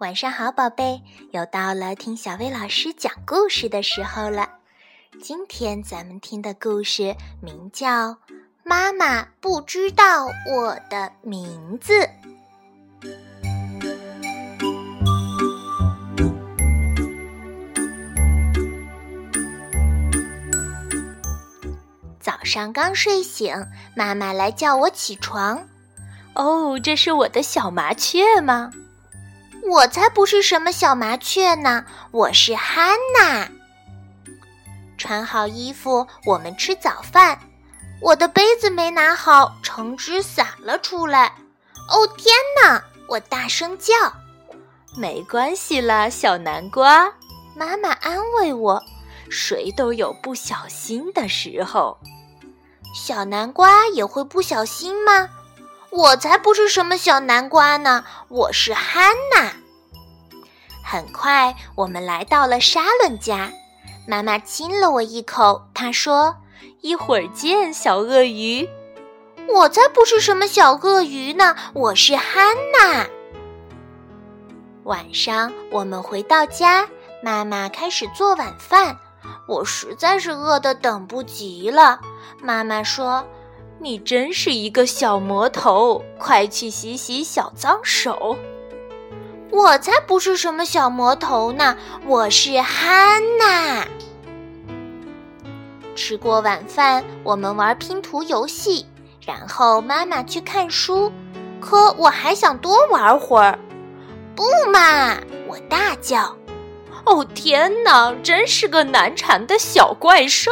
晚上好，宝贝，又到了听小薇老师讲故事的时候了。今天咱们听的故事名叫《妈妈不知道我的名字》。早上刚睡醒，妈妈来叫我起床。哦，这是我的小麻雀吗？我才不是什么小麻雀呢，我是汉娜。穿好衣服，我们吃早饭。我的杯子没拿好，橙汁洒了出来。哦天哪！我大声叫。没关系啦，小南瓜。妈妈安慰我。谁都有不小心的时候。小南瓜也会不小心吗？我才不是什么小南瓜呢，我是汉娜。很快，我们来到了沙伦家，妈妈亲了我一口，她说：“一会儿见，小鳄鱼。”我才不是什么小鳄鱼呢，我是汉娜。晚上，我们回到家，妈妈开始做晚饭，我实在是饿得等不及了。妈妈说。你真是一个小魔头，快去洗洗小脏手。我才不是什么小魔头呢，我是汉娜。吃过晚饭，我们玩拼图游戏，然后妈妈去看书。可我还想多玩会儿。不嘛！我大叫。哦天哪，真是个难缠的小怪兽！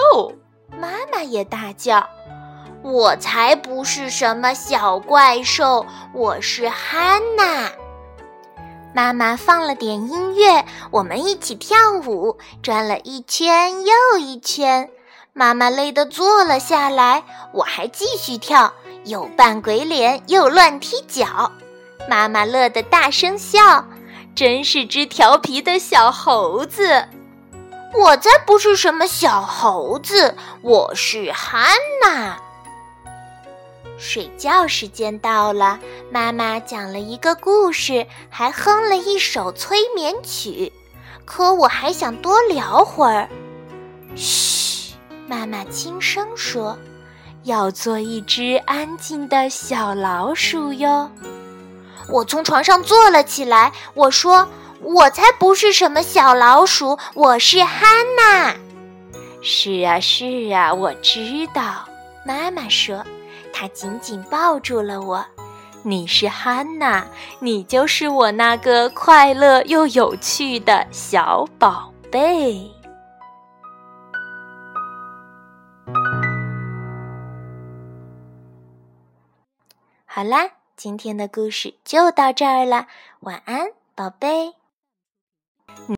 妈妈也大叫。我才不是什么小怪兽，我是汉娜。妈妈放了点音乐，我们一起跳舞，转了一圈又一圈。妈妈累得坐了下来，我还继续跳，又扮鬼脸，又乱踢脚。妈妈乐得大声笑，真是只调皮的小猴子。我才不是什么小猴子，我是汉娜。睡觉时间到了，妈妈讲了一个故事，还哼了一首催眠曲。可我还想多聊会儿。嘘，妈妈轻声说：“要做一只安静的小老鼠哟。”我从床上坐了起来，我说：“我才不是什么小老鼠，我是汉娜。”是啊，是啊，我知道。妈妈说。他紧紧抱住了我。你是汉娜，你就是我那个快乐又有趣的小宝贝。好啦，今天的故事就到这儿了，晚安，宝贝。